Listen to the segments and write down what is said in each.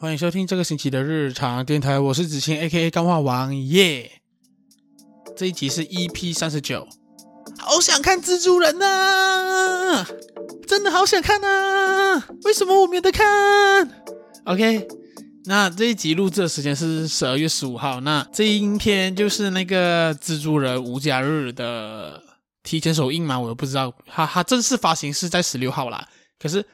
欢迎收听这个星期的日常电台，我是子清 A.K.A 钢化王耶。这一集是 EP 三十九，好想看蜘蛛人呐，真的好想看呐，为什么我没有得看？OK，那这一集录制的时间是十二月十五号，那这一天就是那个蜘蛛人无家日的提前首映嘛，我都不知道，哈哈，正式发行是在十六号啦，可是。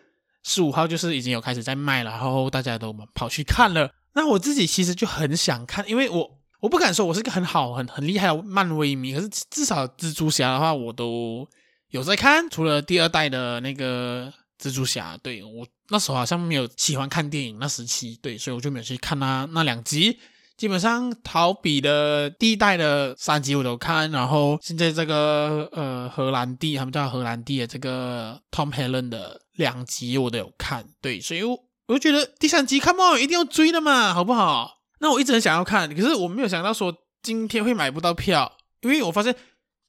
十五号就是已经有开始在卖了，然后大家都跑去看了。那我自己其实就很想看，因为我我不敢说我是个很好很很厉害的漫威迷，可是至少蜘蛛侠的话我都有在看，除了第二代的那个蜘蛛侠，对，我那时候好像没有喜欢看电影那时期，对，所以我就没有去看那那两集。基本上逃避的第一代的三集我都看，然后现在这个呃荷兰弟他们叫荷兰弟的这个 Tom Holland 的两集我都有看，对，所以我我就觉得第三集 Come on 一定要追的嘛，好不好？那我一直很想要看，可是我没有想到说今天会买不到票，因为我发现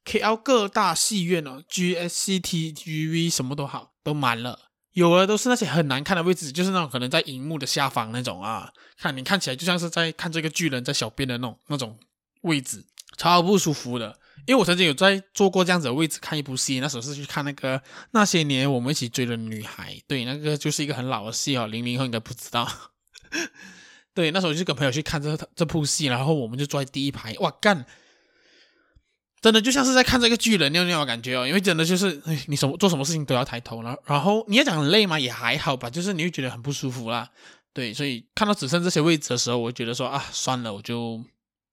KL 各大戏院哦，GSCT、GV 什么都好都满了。有的都是那些很难看的位置，就是那种可能在荧幕的下方那种啊，看你看起来就像是在看这个巨人在小便的那种那种位置，超不舒服的。因为我曾经有在坐过这样子的位置看一部戏，那时候是去看那个那些年我们一起追的女孩，对，那个就是一个很老的戏哦，零零后应该不知道。对，那时候就跟朋友去看这这部戏，然后我们就坐在第一排，哇干！真的就像是在看这个巨人尿尿的感觉哦，因为真的就是，哎，你什么做什么事情都要抬头了，然后你要讲累吗？也还好吧，就是你会觉得很不舒服啦。对，所以看到只剩这些位置的时候，我觉得说啊，算了，我就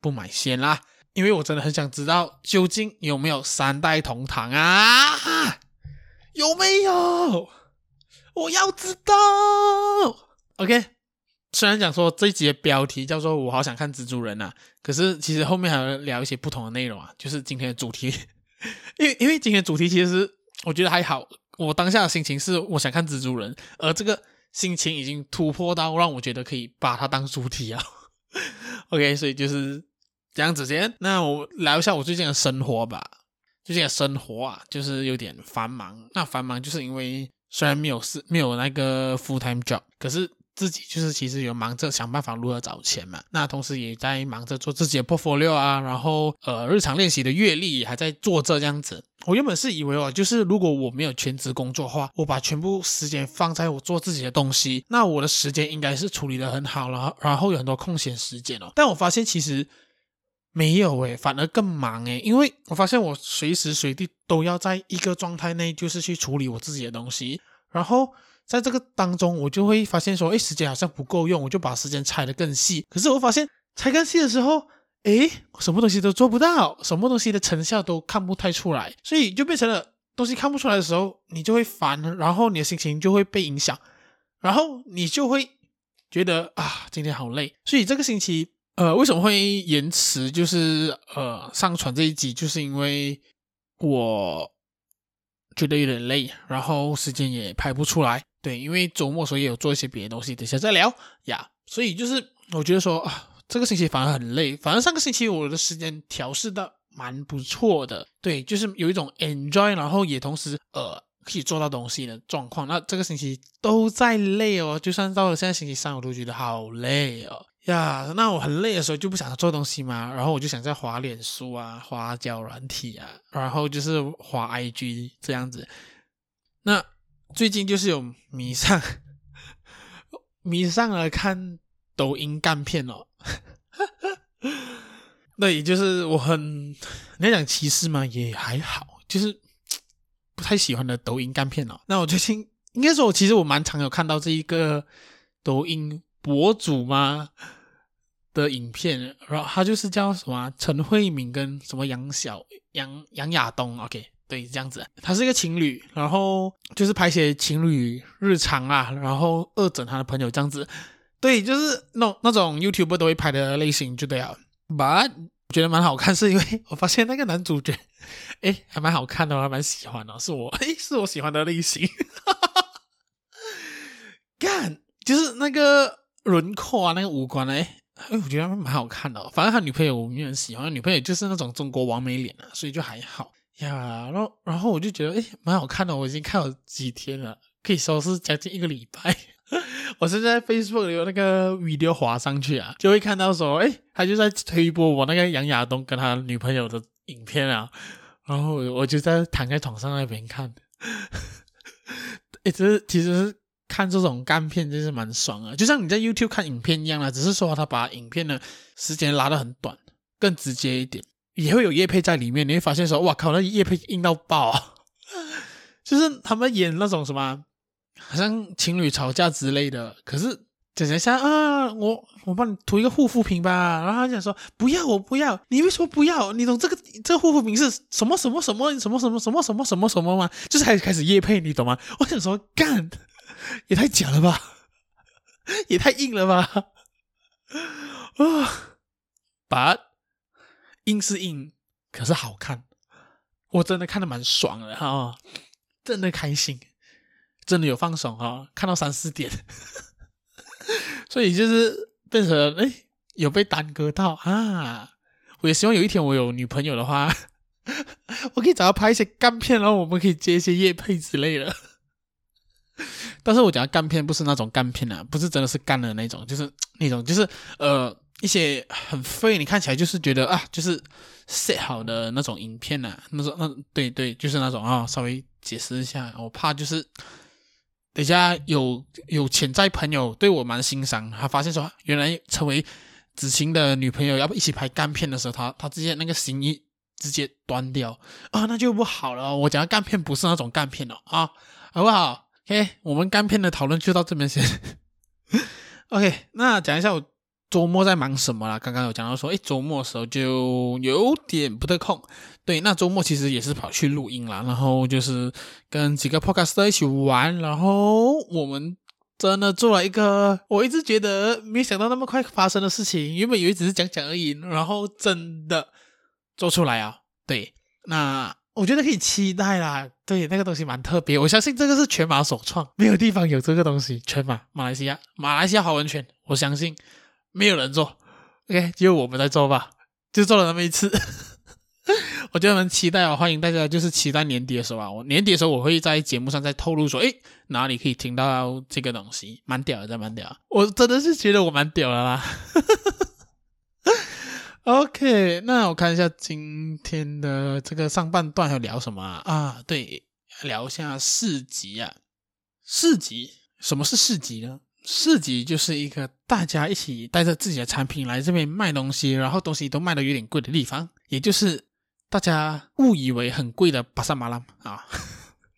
不买先啦，因为我真的很想知道究竟有没有三代同堂啊？有没有？我要知道。OK。虽然讲说这一集的标题叫做“我好想看蜘蛛人”呐，可是其实后面还要聊一些不同的内容啊。就是今天的主题，因为因为今天的主题其实我觉得还好。我当下的心情是我想看蜘蛛人，而这个心情已经突破到让我觉得可以把它当主题啊。OK，所以就是这样子先。那我聊一下我最近的生活吧。最近的生活啊，就是有点繁忙。那繁忙就是因为虽然没有是没有那个 full time job，可是。自己就是其实有忙着想办法如何找钱嘛，那同时也在忙着做自己的 portfolio 啊，然后呃日常练习的阅历还在做这样子。我原本是以为哦，就是如果我没有全职工作的话，我把全部时间放在我做自己的东西，那我的时间应该是处理得很好了，然后有很多空闲时间哦。但我发现其实没有诶，反而更忙诶，因为我发现我随时随地都要在一个状态内，就是去处理我自己的东西，然后。在这个当中，我就会发现说，哎，时间好像不够用，我就把时间拆得更细。可是我发现拆更细的时候，哎，什么东西都做不到，什么东西的成效都看不太出来，所以就变成了东西看不出来的时候，你就会烦，然后你的心情就会被影响，然后你就会觉得啊，今天好累。所以这个星期，呃，为什么会延迟？就是呃，上传这一集，就是因为我觉得有点累，然后时间也排不出来。对，因为周末所以也有做一些别的东西，等下再聊呀。所以就是我觉得说啊，这个星期反而很累。反正上个星期我的时间调试的蛮不错的，对，就是有一种 enjoy，然后也同时呃可以做到东西的状况。那这个星期都在累哦，就算到了现在星期三，我都觉得好累哦呀。那我很累的时候就不想做东西嘛，然后我就想在滑脸书啊，滑脚软体啊，然后就是滑 IG 这样子。那最近就是有迷上 迷上了看抖音干片哦，那也就是我很你要讲歧视嘛，也还好，就是不太喜欢的抖音干片哦。那我最近应该说，我其实我蛮常有看到这一个抖音博主嘛的影片，然后他就是叫什么陈慧敏跟什么杨小杨杨亚东，OK。对，这样子，他是一个情侣，然后就是拍些情侣日常啊，然后恶整他的朋友这样子，对，就是那种那种 YouTube 都会拍的类型就对了。But 我觉得蛮好看，是因为我发现那个男主角，哎，还蛮好看的，我还蛮喜欢的，是我，哎，是我喜欢的类型。干，就是那个轮廓啊，那个五官，哎，哎，我觉得蛮好看的。反正他女朋友我没有喜欢，女朋友就是那种中国网美脸啊，所以就还好。呀，然后然后我就觉得，诶，蛮好看的。我已经看了几天了，可以说是将近一个礼拜。我是在 Facebook 有那个 video 滑上去啊，就会看到说，哎，他就在推播我那个杨亚东跟他女朋友的影片啊，然后我就在躺在床上那边看，哎，这是其实是看这种干片真是蛮爽啊，就像你在 YouTube 看影片一样啊，只是说他把影片的时间拉得很短，更直接一点，也会有业配在里面，你会发现说，哇靠，那业配硬到爆啊，就是他们演那种什么。好像情侣吵架之类的，可是讲讲一下啊，我我帮你涂一个护肤品吧，然后他讲说不要，我不要，你为什么不要？你懂这个这个护肤品是什么什么什么什么什么什么什么什么什么吗？就是开始开始业配，你懂吗？我想说干，也太假了吧，也太硬了吧，啊，But 硬是硬，可是好看，我真的看得蛮爽的哈，真的开心。真的有放松哈、看到三四点，所以就是变成哎，有被耽搁到啊！我也希望有一天我有女朋友的话，我可以找她拍一些干片，然后我们可以接一些业配之类的。但是我讲的干片不是那种干片啊，不是真的是干的那种，就是 那种就是呃一些很废，你看起来就是觉得啊，就是 set 好的那种影片啊，那种那对对，就是那种啊，稍微解释一下，我怕就是。等下有有潜在朋友对我蛮欣赏，他发现说原来成为子晴的女朋友要不一起拍干片的时候，他他直接那个心意直接端掉啊，那就不好了。我讲的干片不是那种干片哦啊，好不好？OK，我们干片的讨论就到这边先。OK，那讲一下我。周末在忙什么啦？刚刚有讲到说，诶，周末的时候就有点不得空。对，那周末其实也是跑去录音啦，然后就是跟几个 podcaster 一起玩，然后我们真的做了一个我一直觉得没想到那么快发生的事情。原本以为只是讲讲而已，然后真的做出来啊！对，那我觉得可以期待啦。对，那个东西蛮特别，我相信这个是全马首创，没有地方有这个东西。全马，马来西亚，马来西亚华文圈，我相信。没有人做，OK，只有我们在做吧，就做了那么一次。我就很期待啊，欢迎大家，就是期待年底的时候啊，我年底的时候我会在节目上再透露说，诶，哪里可以听到这个东西，蛮屌的，蛮屌。我真的是觉得我蛮屌的啦。OK，那我看一下今天的这个上半段要聊什么啊？啊，对，聊一下市集啊，市集，什么是市集呢？市集就是一个大家一起带着自己的产品来这边卖东西，然后东西都卖的有点贵的地方，也就是大家误以为很贵的巴萨马拉啊。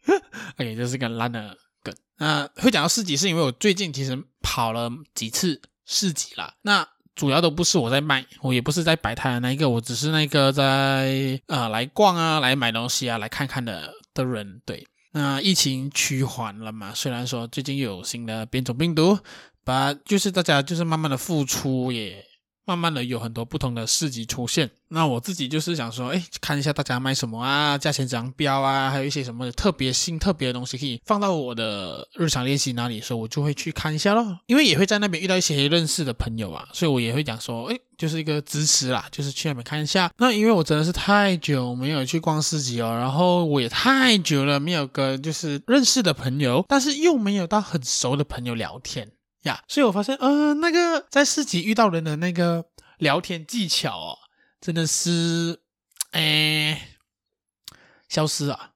OK，这是个烂的梗。那会讲到市集，是因为我最近其实跑了几次市集啦。那主要都不是我在卖，我也不是在摆摊的那一个，我只是那个在啊来逛啊、来买东西啊、来看看的的人，对。那疫情趋缓了嘛？虽然说最近又有新的变种病毒，把就是大家就是慢慢的复出，也慢慢的有很多不同的市集出现。那我自己就是想说，哎，看一下大家卖什么啊，价钱怎样标啊，还有一些什么特别新、特别的东西可以放到我的日常练习那里，所以我就会去看一下咯。因为也会在那边遇到一些认识的朋友啊，所以我也会讲说，哎。就是一个支持啦，就是去那边看一下。那因为我真的是太久没有去逛市集哦，然后我也太久了没有跟就是认识的朋友，但是又没有到很熟的朋友聊天呀，所以我发现，呃，那个在市集遇到人的那个聊天技巧哦，真的是，哎，消失啊，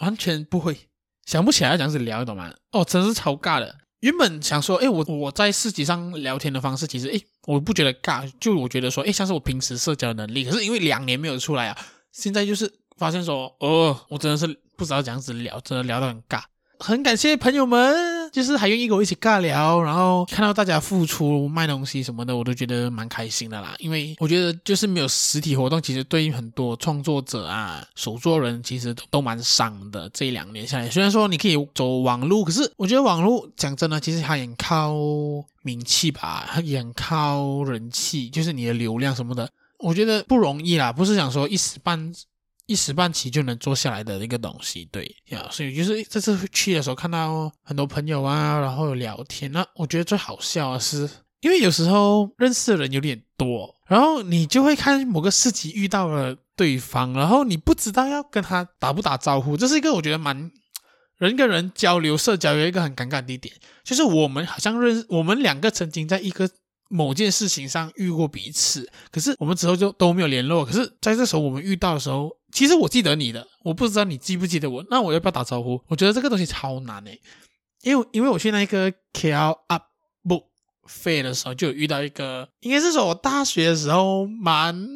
完全不会，想不起来要这样子聊，懂吗？哦，真是超尬的。原本想说，哎，我我在市集上聊天的方式，其实，哎，我不觉得尬，就我觉得说，哎，像是我平时社交能力。可是因为两年没有出来啊，现在就是发现说，哦，我真的是不知道这样子聊，真的聊得很尬。很感谢朋友们，就是还愿意跟我一起尬聊，然后看到大家付出卖东西什么的，我都觉得蛮开心的啦。因为我觉得就是没有实体活动，其实对于很多创作者啊、手作人，其实都都蛮伤的。这一两年下来，虽然说你可以走网路，可是我觉得网路讲真的，其实还很靠名气吧，也靠人气，就是你的流量什么的，我觉得不容易啦。不是想说一时半。一时半期就能做下来的一个东西，对呀，所以就是这次去的时候看到很多朋友啊，然后聊天，那我觉得最好笑的是，因为有时候认识的人有点多，然后你就会看某个市集遇到了对方，然后你不知道要跟他打不打招呼，这是一个我觉得蛮 人跟人交流社交有一个很尴尬的一点，就是我们好像认，我们两个曾经在一个某件事情上遇过彼此，可是我们之后就都没有联络。可是在这时候我们遇到的时候，其实我记得你的，我不知道你记不记得我。那我要不要打招呼？我觉得这个东西超难诶，因为因为我去那个 KL Up Book Fair 的时候，就有遇到一个，应该是说我大学的时候蛮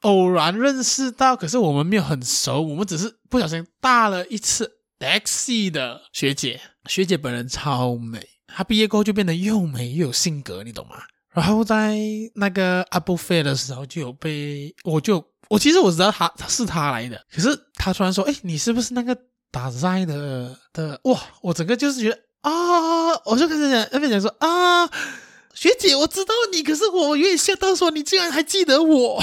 偶然认识到，可是我们没有很熟，我们只是不小心搭了一次 taxi 的学姐。学姐本人超美，她毕业过后就变得又美又有性格，你懂吗？然后在那个 Up Book Fair 的时候，就有被我就我其实我知道她是她来的，可是她突然说：“哎，你是不是那个打赛的的？”哇，我整个就是觉得啊，我就开始讲那边讲说啊，学姐，我知道你，可是我有点吓到，说你竟然还记得我。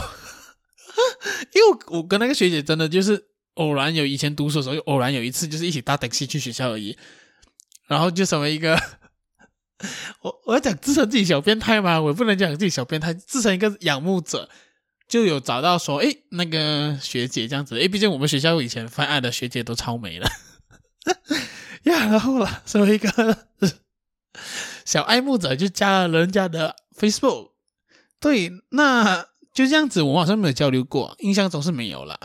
因为我，我跟那个学姐真的就是偶然有以前读书的时候，偶然有一次就是一起搭 taxi 去学校而已，然后就成为一个，我我要讲自称自己小变态吗？我不能讲自己小变态，自称一个仰慕者，就有找到说，诶，那个学姐这样子，诶，毕竟我们学校以前犯案的学姐都超美的，呀，然后了，成为一个小爱慕者，就加了人家的 Facebook，对，那。就这样子，我好像没有交流过，印象中是没有了。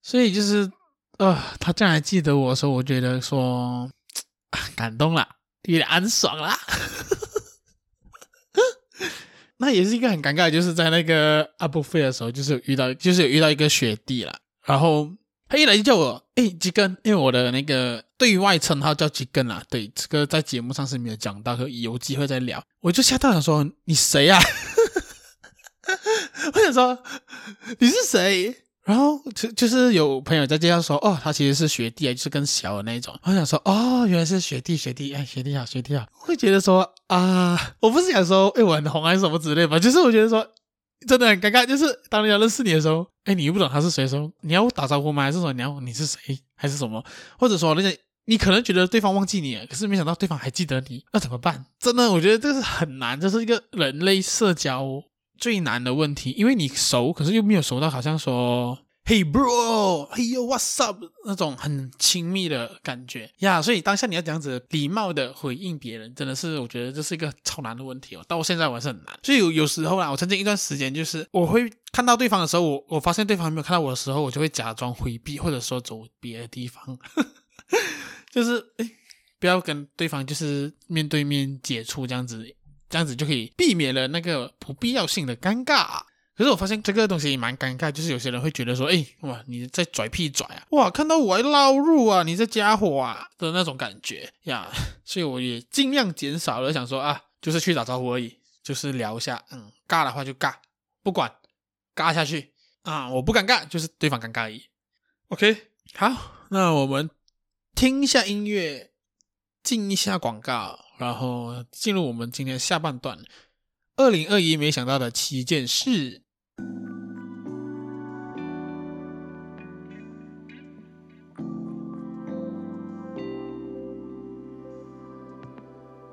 所以就是，呃，他这样还记得我的时候，我觉得说 感动了，有点安爽啦。那也是一个很尴尬，就是在那个阿布菲的时候，就是遇到，就是遇到一个学弟啦。然后他一来就叫我，诶，吉根，因为我的那个对外称号叫吉根啦。对，这个在节目上是没有讲到，可有机会再聊。我就吓到想说，你谁啊？我想说你是谁？然后就就是有朋友在介绍说，哦，他其实是学弟，就是更小的那一种。我想说，哦，原来是学弟，学弟，哎，学弟好，学弟好。会觉得说啊，我不是想说，哎，我很红还是什么之类吧？就是我觉得说，真的很尴尬。就是当人家认识你的时候，哎，你又不懂他是谁的时候，你要打招呼吗？还是说你要你是谁？还是什么？或者说那些你可能觉得对方忘记你了，可是没想到对方还记得你，那怎么办？真的，我觉得这是很难，这是一个人类社交。最难的问题，因为你熟，可是又没有熟到好像说 “Hey bro”，“Hey yo，what's up” 那种很亲密的感觉呀。所以当下你要这样子礼貌的回应别人，真的是我觉得这是一个超难的问题哦。到现在我还是很难。所以有有时候啊，我曾经一段时间就是我会看到对方的时候，我我发现对方没有看到我的时候，我就会假装回避，或者说走别的地方，就是诶不要跟对方就是面对面接触这样子。这样子就可以避免了那个不必要性的尴尬。可是我发现这个东西也蛮尴尬，就是有些人会觉得说，哎，哇，你在拽屁拽啊，哇，看到我还捞入啊，你这家伙啊的那种感觉呀。所以我也尽量减少了，想说啊，就是去打招呼而已，就是聊一下，嗯，尬的话就尬，不管，尬下去啊，我不尴尬，就是对方尴尬而已。OK，好，那我们听一下音乐，进一下广告。然后进入我们今天下半段，二零二一没想到的七件事。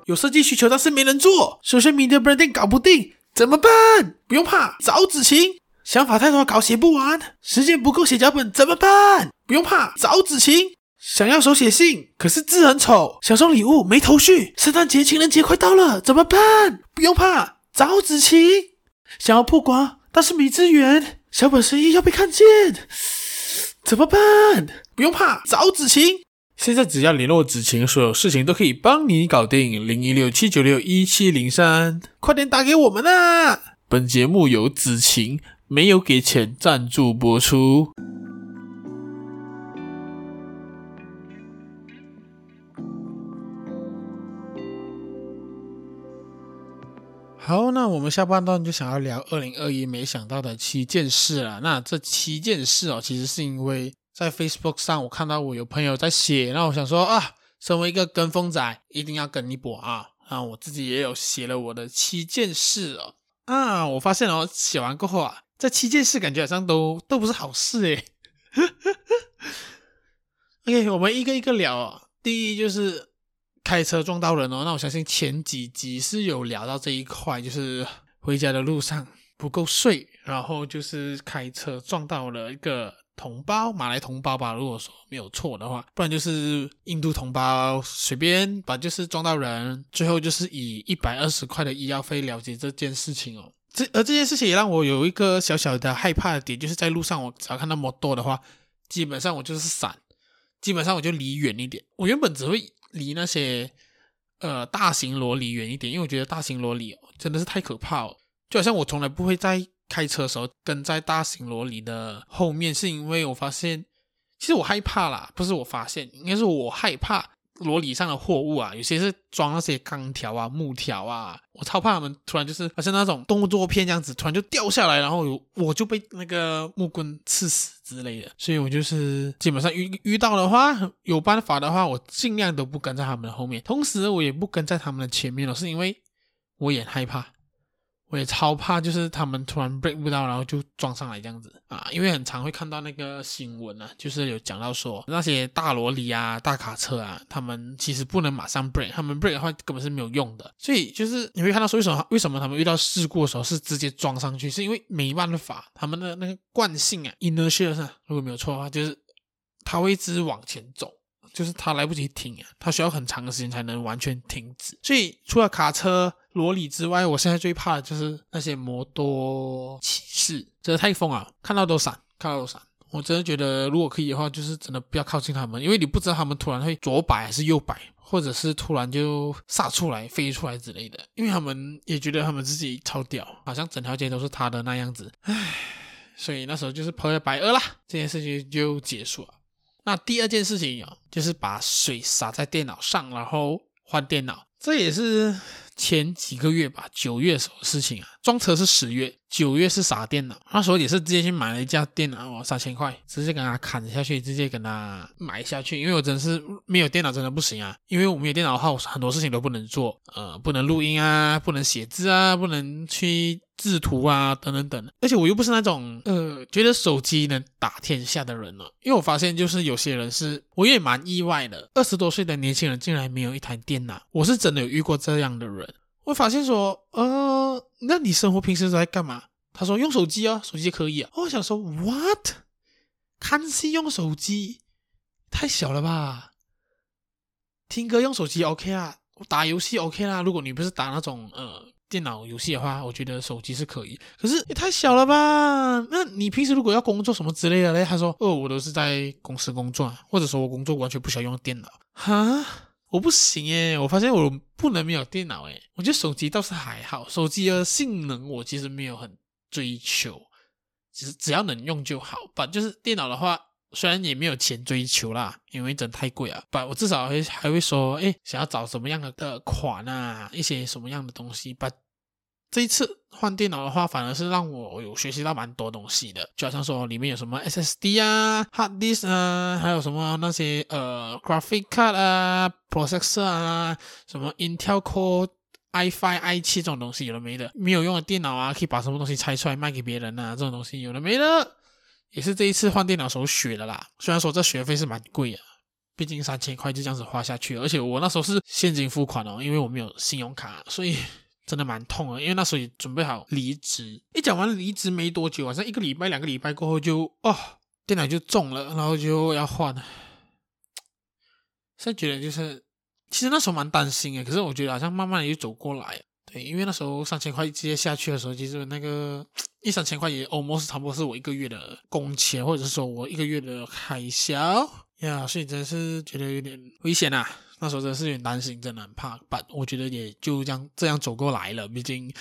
有设计需求，但是没人做，social media branding 搞不定，怎么办？不用怕，找子晴。想法太多，稿写不完，时间不够写脚本，怎么办？不用怕，找子晴。想要手写信，可是字很丑。想送礼物没头绪。圣诞节、情人节快到了，怎么办？不用怕，找子晴。想要曝光，但是没资源。小本生意要被看见，怎么办？不用怕，找子晴。现在只要联络子晴，所有事情都可以帮你搞定。零一六七九六一七零三，快点打给我们啊！本节目由子晴没有给钱赞助播出。好，那我们下半段就想要聊二零二一没想到的七件事了。那这七件事哦，其实是因为在 Facebook 上我看到我有朋友在写，那我想说啊，身为一个跟风仔，一定要跟一波啊。啊，我自己也有写了我的七件事哦。啊，我发现哦，写完过后啊，这七件事感觉好像都都不是好事诶。OK，我们一个一个聊哦。第一就是。开车撞到人哦，那我相信前几集是有聊到这一块，就是回家的路上不够睡，然后就是开车撞到了一个同胞，马来同胞吧，如果说没有错的话，不然就是印度同胞，随便把就是撞到人，最后就是以一百二十块的医药费了结这件事情哦。这而这件事情也让我有一个小小的害怕的点，就是在路上我只要看到摩托的话，基本上我就是闪，基本上我就离远一点。我原本只会离那些呃大型萝莉远一点，因为我觉得大型萝莉真的是太可怕了，就好像我从来不会在。开车的时候跟在大型萝莉的后面，是因为我发现，其实我害怕啦，不是我发现，应该是我害怕裸体上的货物啊，有些是装那些钢条啊、木条啊，我超怕他们突然就是好像那种动作片这样子，突然就掉下来，然后有我就被那个木棍刺死之类的，所以我就是基本上遇遇到的话，有办法的话，我尽量都不跟在他们的后面，同时我也不跟在他们的前面了，是因为我也害怕。我也超怕，就是他们突然 break 不到，然后就撞上来这样子啊！因为很常会看到那个新闻啊，就是有讲到说那些大萝莉啊、大卡车啊，他们其实不能马上 break，他们 break 的话根本是没有用的。所以就是你会看到说为什么为什么他们遇到事故的时候是直接撞上去，是因为没办法，他们的那个惯性啊，inertia 上如果没有错的话，就是他会一直往前走。就是他来不及停啊，他需要很长的时间才能完全停止。所以除了卡车、萝莉之外，我现在最怕的就是那些摩托骑士，真的太疯了，看到都闪，看到都闪。我真的觉得，如果可以的话，就是真的不要靠近他们，因为你不知道他们突然会左摆还是右摆，或者是突然就杀出来、飞出来之类的。因为他们也觉得他们自己超屌，好像整条街都是他的那样子。唉，所以那时候就是跑了百二啦，这件事情就结束了。那第二件事情啊，就是把水洒在电脑上，然后换电脑。这也是前几个月吧，九月时候的事情啊。装车是十月，九月是啥电脑。那时候也是直接去买了一架电脑哦，三千块，直接跟他砍下去，直接跟他买下去。因为我真是没有电脑真的不行啊，因为我没有电脑的话，我很多事情都不能做，呃，不能录音啊，不能写字啊，不能去。制图啊，等等等，而且我又不是那种呃觉得手机能打天下的人了，因为我发现就是有些人是，我也蛮意外的，二十多岁的年轻人竟然没有一台电脑，我是真的有遇过这样的人。我发现说，呃，那你生活平时都在干嘛？他说用手机啊，手机可以啊。我想说，what？看戏用手机太小了吧？听歌用手机 OK 啊，打游戏 OK 啦。如果你不是打那种呃。电脑游戏的话，我觉得手机是可以，可是也太小了吧？那你平时如果要工作什么之类的嘞？他说：“哦，我都是在公司工作，或者说我工作完全不需要用电脑。”哈，我不行诶，我发现我不能没有电脑诶。我觉得手机倒是还好，手机的性能我其实没有很追求，只是只要能用就好。吧，就是电脑的话，虽然也没有钱追求啦，因为真太贵了。吧，我至少还还会说，诶，想要找什么样的的款啊，一些什么样的东西吧。这一次换电脑的话，反而是让我有学习到蛮多东西的，就好像说里面有什么 SSD 啊、Hard Disk 啊，还有什么那些呃 Graphic Card 啊、Processor 啊，什么 Intel Core i5、i7 这种东西有的没的，没有用的电脑啊，可以把什么东西拆出来卖给别人啊，这种东西有的没的，也是这一次换电脑时候学的啦。虽然说这学费是蛮贵啊，毕竟三千块就这样子花下去，而且我那时候是现金付款哦，因为我没有信用卡，所以。真的蛮痛的，因为那时候也准备好离职。一讲完离职没多久，好像一个礼拜、两个礼拜过后就哦，电脑就中了，然后就要换。现在觉得就是，其实那时候蛮担心的，可是我觉得好像慢慢的又走过来。因为那时候三千块直接下去的时候，其实那个一三千块也 almost 差不多是我一个月的工钱，或者是说我一个月的开销呀，所以真是觉得有点危险啊。那时候真的是有点担心，真的很怕。但我觉得也就这样这样走过来了。毕竟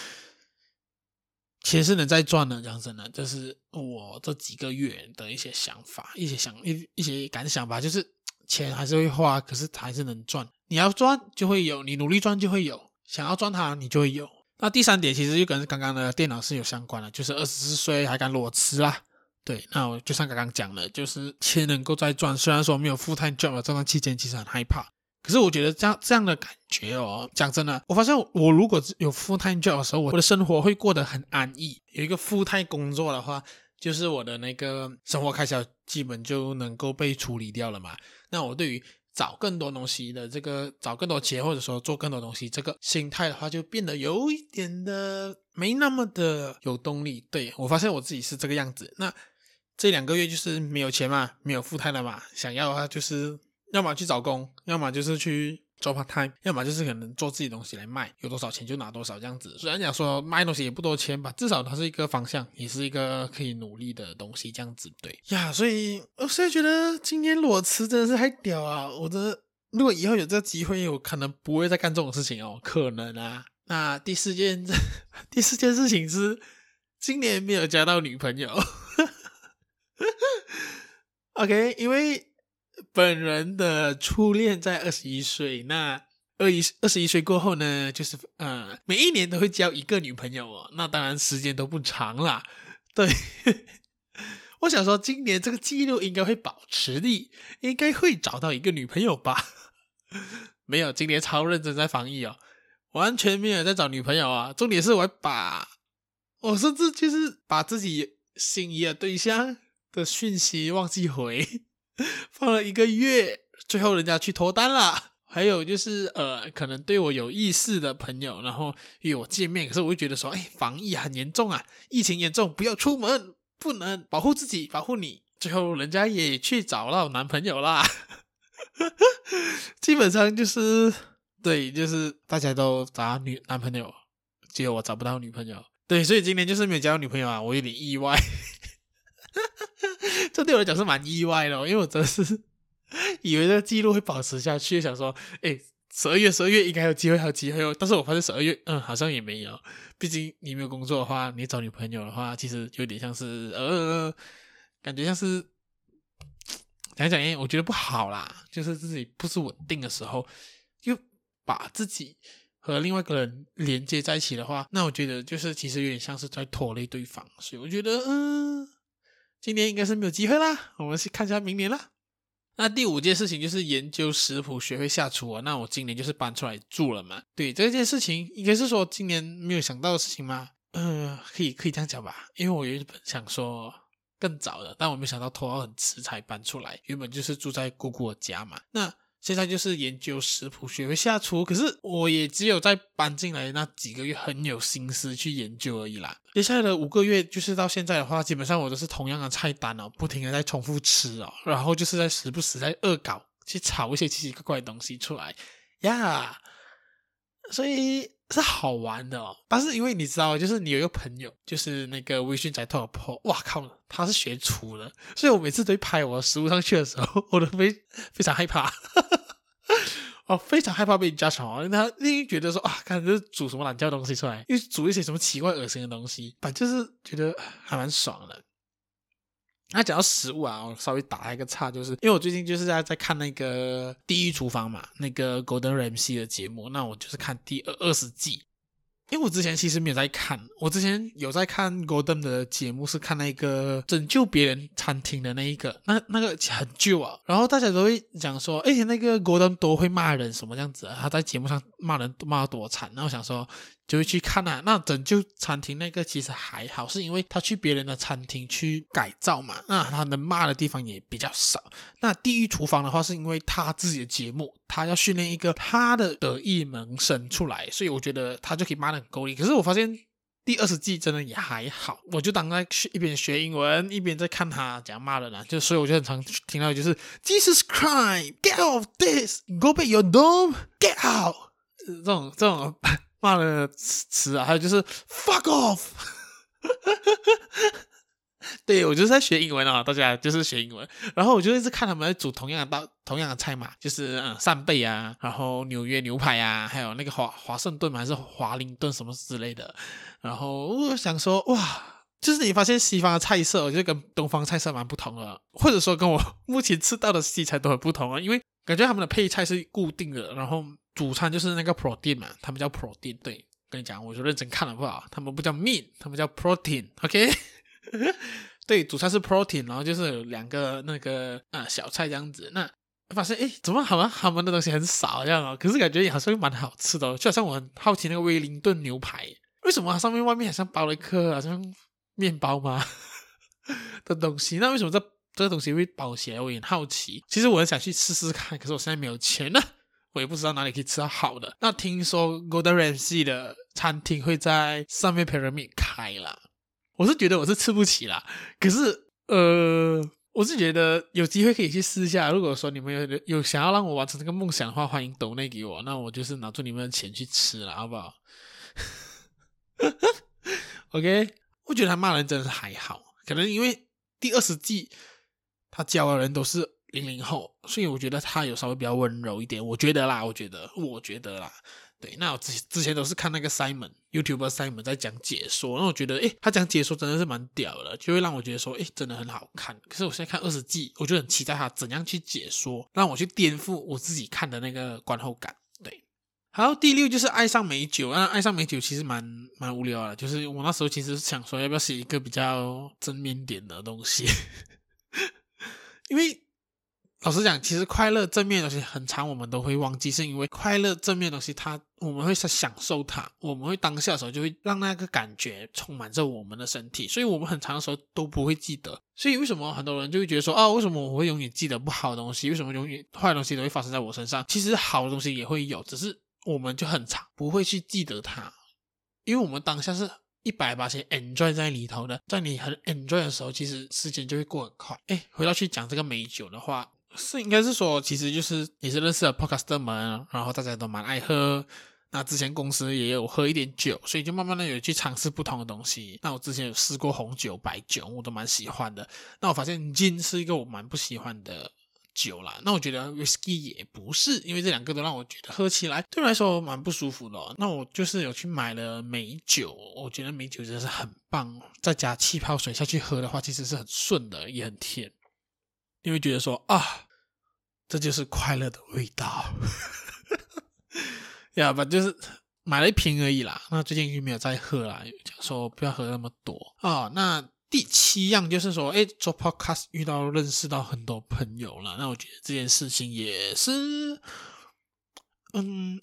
钱是能再赚的，讲真的，这是我这几个月的一些想法、一些想一一些感想吧。就是钱还是会花，可是还是能赚。你要赚就会有，你努力赚就会有。想要赚它，你就会有。那第三点其实就跟刚刚的电脑是有相关的，就是二十四岁还敢裸辞啦。对，那我就像刚刚讲的，就是钱能够再赚。虽然说没有 full time job 这段期间，其实很害怕。可是我觉得这样这样的感觉哦，讲真的，我发现我如果有 full time job 的时候，我的生活会过得很安逸。有一个 full time 工作的话，就是我的那个生活开销基本就能够被处理掉了嘛。那我对于找更多东西的这个找更多钱，或者说做更多东西这个心态的话，就变得有一点的没那么的有动力。对，我发现我自己是这个样子。那这两个月就是没有钱嘛，没有富态了嘛，想要的话就是要么去找工，要么就是去。做 part time，要么就是可能做自己东西来卖，有多少钱就拿多少这样子。虽然讲说卖东西也不多钱吧，至少它是一个方向，也是一个可以努力的东西这样子。对呀，所以我现在觉得今年裸辞真的是太屌啊！我的如果以后有这个机会，我可能不会再干这种事情哦，可能啊。那第四件，第四件事情是今年没有交到女朋友。OK，因为。本人的初恋在二十一岁，那二一二十一岁过后呢，就是呃，每一年都会交一个女朋友哦。那当然时间都不长啦。对，我想说今年这个记录应该会保持的，应该会找到一个女朋友吧？没有，今年超认真在防疫哦，完全没有在找女朋友啊。重点是我把，我甚至就是把自己心仪的对象的讯息忘记回。放了一个月，最后人家去脱单了。还有就是，呃，可能对我有意思的朋友，然后与我见面，可是我会觉得说，哎，防疫很严重啊，疫情严重，不要出门，不能保护自己，保护你。最后人家也去找到男朋友啦。基本上就是，对，就是大家都找女男朋友，只有我找不到女朋友。对，所以今年就是没有交女朋友啊，我有点意外。这对我来讲是蛮意外的，因为我真的是以为这个记录会保持下去，想说，哎，十二月十二月应该有机会，还有机会哦。但是我发现十二月，嗯，好像也没有。毕竟你没有工作的话，你找女朋友的话，其实有点像是，呃，感觉像是讲讲，哎，我觉得不好啦。就是自己不是稳定的时候，又把自己和另外一个人连接在一起的话，那我觉得就是其实有点像是在拖累对方。所以我觉得，嗯。今年应该是没有机会啦，我们去看一下明年啦。那第五件事情就是研究食谱，学会下厨啊。那我今年就是搬出来住了嘛。对，这件事情应该是说今年没有想到的事情吗？嗯，可以可以这样讲吧，因为我原本想说更早的，但我没想到拖到很迟才搬出来。原本就是住在姑姑的家嘛。那现在就是研究食谱，学会下厨。可是我也只有在搬进来那几个月很有心思去研究而已啦。接下来的五个月，就是到现在的话，基本上我都是同样的菜单哦，不停的在重复吃哦，然后就是在时不时在恶搞，去炒一些奇奇怪怪的东西出来呀。所以是好玩的哦。但是因为你知道，就是你有一个朋友，就是那个微信宅 Top 哇靠，他是学厨的，所以我每次都拍我的食物上去的时候，我都非非常害怕。哦，非常害怕被人家嘲，因为他因为觉得说啊，看这煮什么懒觉东西出来，又煮一些什么奇怪恶心的东西，反正就是觉得还蛮爽的。那讲到食物啊，我稍微打一个岔，就是因为我最近就是在在看那个《地狱厨房》嘛，那个 Golden Ramsy 的节目，那我就是看第二二十季。因为我之前其实没有在看，我之前有在看郭登的节目，是看那个拯救别人餐厅的那一个，那那个很旧啊。然后大家都会讲说，哎，那个郭登多会骂人什么样子啊？他在节目上骂人骂得多惨。然后我想说。就会去看啊，那拯救餐厅那个其实还好，是因为他去别人的餐厅去改造嘛，那他能骂的地方也比较少。那地狱厨房的话，是因为他自己的节目，他要训练一个他的得意门生出来，所以我觉得他就可以骂得很够力。可是我发现第二十季真的也还好，我就当在学一边学英文一边在看他讲骂人啊，就所以我就很常听到就是 Jesus Christ, get out of this, go back your dome, get out 这种这种。骂的词啊，还有就是 fuck off，对，我就是在学英文啊，大家就是学英文，然后我就一直看他们在煮同样的道同样的菜嘛，就是嗯扇贝啊，然后纽约牛排啊，还有那个华华盛顿嘛还是华林顿什么之类的，然后我想说哇，就是你发现西方的菜色，我觉得跟东方菜色蛮不同的，或者说跟我目前吃到的西餐都很不同啊，因为感觉他们的配菜是固定的，然后。主餐就是那个 protein 嘛，他们叫 protein。对，跟你讲，我就认真看了不好，他们不叫 meat，他们叫 protein。OK，对，主餐是 protein，然后就是有两个那个啊小菜这样子。那发现哎，怎么好像他们的东西很少这样啊？可是感觉也好像又蛮好吃的，就好像我很好奇那个威灵顿牛排，为什么它上面外面好像包了一颗好像面包吗 的东西？那为什么这这个东西会包起来？我也很好奇。其实我很想去试试看，可是我现在没有钱呢。我也不知道哪里可以吃到好的。那听说 Golden Ramsay 的餐厅会在上面 Pyramid 开了，我是觉得我是吃不起啦。可是呃，我是觉得有机会可以去试一下。如果说你们有有想要让我完成这个梦想的话，欢迎抖内给我，那我就是拿出你们的钱去吃了，好不好？OK，我觉得他骂人真的是还好，可能因为第二十季他教的人都是零零后，所以我觉得他有稍微比较温柔一点。我觉得啦，我觉得，我觉得啦。对，那我之之前都是看那个 Simon YouTuber Simon 在讲解说，那我觉得，诶，他讲解说真的是蛮屌的，就会让我觉得说，诶，真的很好看。可是我现在看二十季，我就很期待他怎样去解说，让我去颠覆我自己看的那个观后感。对，好，第六就是爱上美酒啊，爱上美酒其实蛮蛮无聊的，就是我那时候其实想说，要不要写一个比较正面点的东西，因为。老实讲，其实快乐正面的东西很常我们都会忘记，是因为快乐正面东西它，我们会享受它，我们会当下的时候就会让那个感觉充满着我们的身体，所以我们很长的时候都不会记得。所以为什么很多人就会觉得说啊，为什么我会永远记得不好的东西？为什么永远坏的东西都会发生在我身上？其实好的东西也会有，只是我们就很常不会去记得它，因为我们当下是一百八千 enjoy 在里头的，在你很 enjoy 的时候，其实时间就会过很快。哎，回到去讲这个美酒的话。是，应该是说，其实就是也是认识了 Podcaster 们，然后大家都蛮爱喝。那之前公司也有喝一点酒，所以就慢慢的有去尝试不同的东西。那我之前有试过红酒、白酒，我都蛮喜欢的。那我发现金是一个我蛮不喜欢的酒啦。那我觉得 Whisky 也不是，因为这两个都让我觉得喝起来对我来说蛮不舒服的。那我就是有去买了美酒，我觉得美酒真的是很棒，再加气泡水下去喝的话，其实是很顺的，也很甜。因为觉得说啊，这就是快乐的味道，呀吧，就是买了一瓶而已啦。那最近就没有再喝了，讲说不要喝那么多啊。那第七样就是说，哎，做 podcast 遇到认识到很多朋友了。那我觉得这件事情也是，嗯，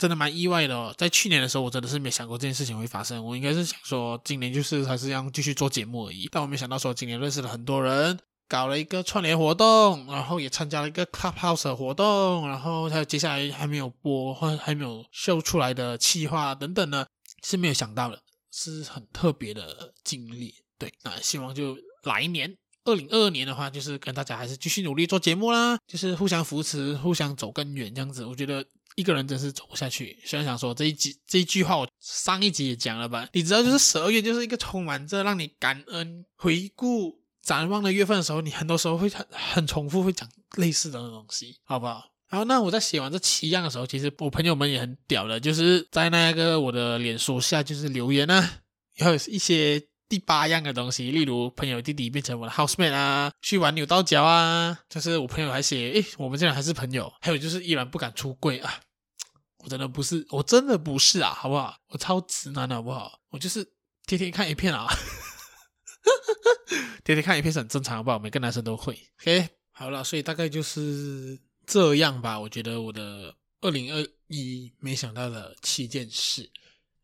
真的蛮意外的哦。在去年的时候，我真的是没想过这件事情会发生。我应该是想说，今年就是还是要继续做节目而已。但我没想到说，今年认识了很多人。搞了一个串联活动，然后也参加了一个 Clubhouse 的活动，然后还有接下来还没有播或还没有秀出来的企划等等呢，是没有想到的，是很特别的经历。对，那希望就来年二零二二年的话，就是跟大家还是继续努力做节目啦，就是互相扶持，互相走更远这样子。我觉得一个人真是走不下去。虽然想说这一集这一句话，我上一集也讲了吧，你知道，就是十二月就是一个充满着让你感恩回顾。展望的月份的时候，你很多时候会很很重复会讲类似的东西，好不好？然后那我在写完这七样的时候，其实我朋友们也很屌的，就是在那个我的脸书下就是留言啊，还有一些第八样的东西，例如朋友弟弟变成我的 housemate 啊，去玩扭到脚啊，就是我朋友还写，诶，我们竟然还是朋友，还有就是依然不敢出柜啊，我真的不是，我真的不是啊，好不好？我超直男的好不好？我就是天天看一片啊。天天看影片是很正常，好不好？每个男生都会。OK，好了，所以大概就是这样吧。我觉得我的二零二一没想到的七件事，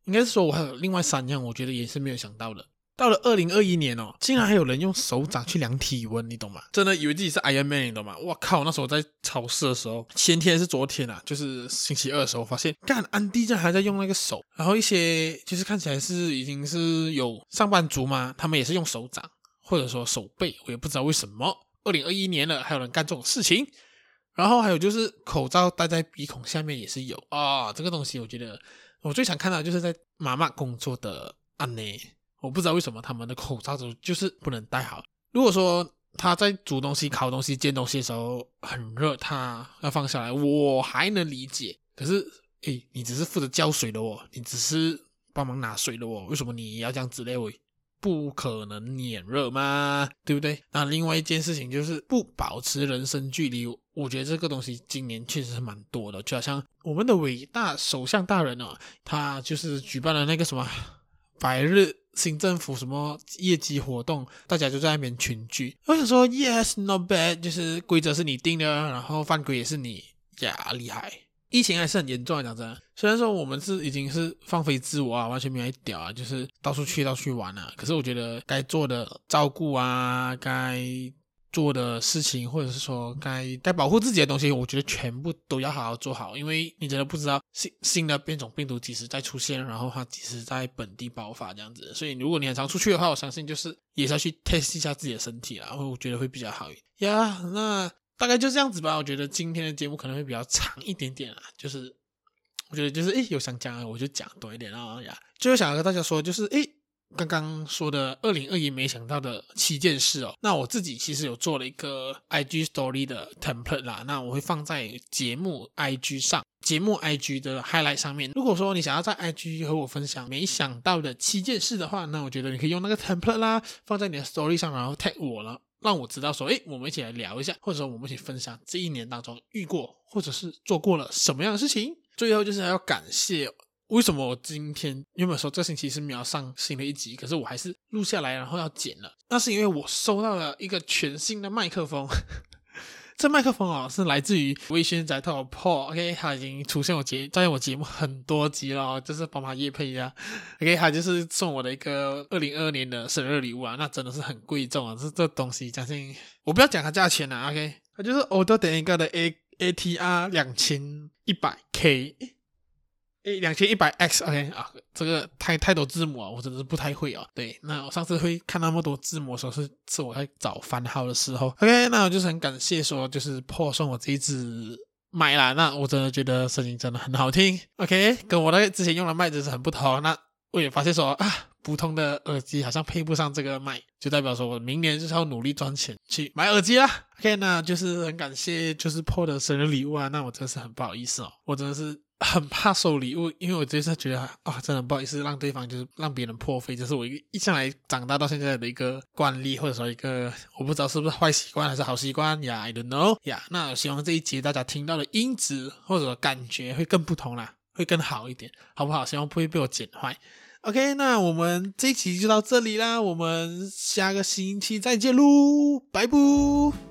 应该是说我还有另外三样，我觉得也是没有想到的。到了二零二一年哦，竟然还有人用手掌去量体温，你懂吗？真的以为自己是 Iron Man，你懂吗？我靠！那时候在超市的时候，前天是昨天啊，就是星期二的时候，发现干安迪竟然还在用那个手，然后一些就是看起来是已经是有上班族嘛，他们也是用手掌或者说手背，我也不知道为什么。二零二一年了，还有人干这种事情。然后还有就是口罩戴在鼻孔下面也是有啊、这个东西我觉得我最常看到就是在妈妈工作的安内。我不知道为什么他们的口罩都就是不能戴好。如果说他在煮东西、烤东西、煎东西的时候很热，他要放下来，我还能理解。可是，诶，你只是负责浇水的哦，你只是帮忙拿水的哦，为什么你要这样子嘞？喂，不可能免热吗？对不对？那另外一件事情就是不保持人身距离，我觉得这个东西今年确实是蛮多的。就好像我们的伟大首相大人哦，他就是举办了那个什么百日。新政府什么业绩活动，大家就在那边群聚。我想说，Yes，not bad，就是规则是你定的，然后犯规也是你呀，厉害。疫情还是很严重，讲真。虽然说我们是已经是放飞自我啊，完全没有屌啊，就是到处去到处玩啊。可是我觉得该做的照顾啊，该做的事情，或者是说该该保护自己的东西，我觉得全部都要好好做好，因为你真的不知道新新的变种病毒几时再出现，然后它几时在本地爆发这样子。所以如果你很常出去的话，我相信就是也是要去 test 一下自己的身体啦，然后我觉得会比较好一点呀。那大概就这样子吧。我觉得今天的节目可能会比较长一点点啊，就是我觉得就是诶，有想讲的我就讲多一点啊呀。最后想要跟大家说，就是诶。刚刚说的二零二一没想到的七件事哦，那我自己其实有做了一个 IG Story 的 template 啦，那我会放在节目 IG 上，节目 IG 的 highlight 上面。如果说你想要在 IG 和我分享没想到的七件事的话，那我觉得你可以用那个 template 啦，放在你的 Story 上，然后 tag 我了，让我知道说，诶，我们一起来聊一下，或者说我们一起分享这一年当中遇过或者是做过了什么样的事情。最后就是还要感谢。为什么我今天原本说这星期是没有上新的一集，可是我还是录下来，然后要剪了？那是因为我收到了一个全新的麦克风。这麦克风啊，是来自于微醺宅特 Paul，OK，他已经出现我节在我节目很多集了，就是帮他业配一下，OK，他就是送我的一个二零二二年的生日礼物啊，那真的是很贵重啊，这这东西相信我不要讲它价钱了啊，OK，它就是 Audio Technica 的 A ATR 两千一百 K。诶，两千一百 X，OK、啊，这个太太多字母啊，我真的是不太会啊。对，那我上次会看那么多字母的时候，是是我在找番号的时候。OK，那我就是很感谢说，就是破送我这一支麦啦，那我真的觉得声音真的很好听。OK，跟我那之前用的麦子是很不同。那我也发现说啊，普通的耳机好像配不上这个麦，就代表说我明年就是要努力赚钱去买耳机啦。OK，那就是很感谢，就是破的生日礼物啊，那我真的是很不好意思哦，我真的是。很怕收礼物，因为我就是觉得啊，真的不好意思让对方就是让别人破费，这是我一一向来长大到现在的一个惯例，或者说一个我不知道是不是坏习惯还是好习惯呀，I don't know 呀。那我希望这一集大家听到的音质或者感觉会更不同啦，会更好一点，好不好？希望不会被我剪坏。OK，那我们这一期就到这里啦，我们下个星期再见喽，拜拜。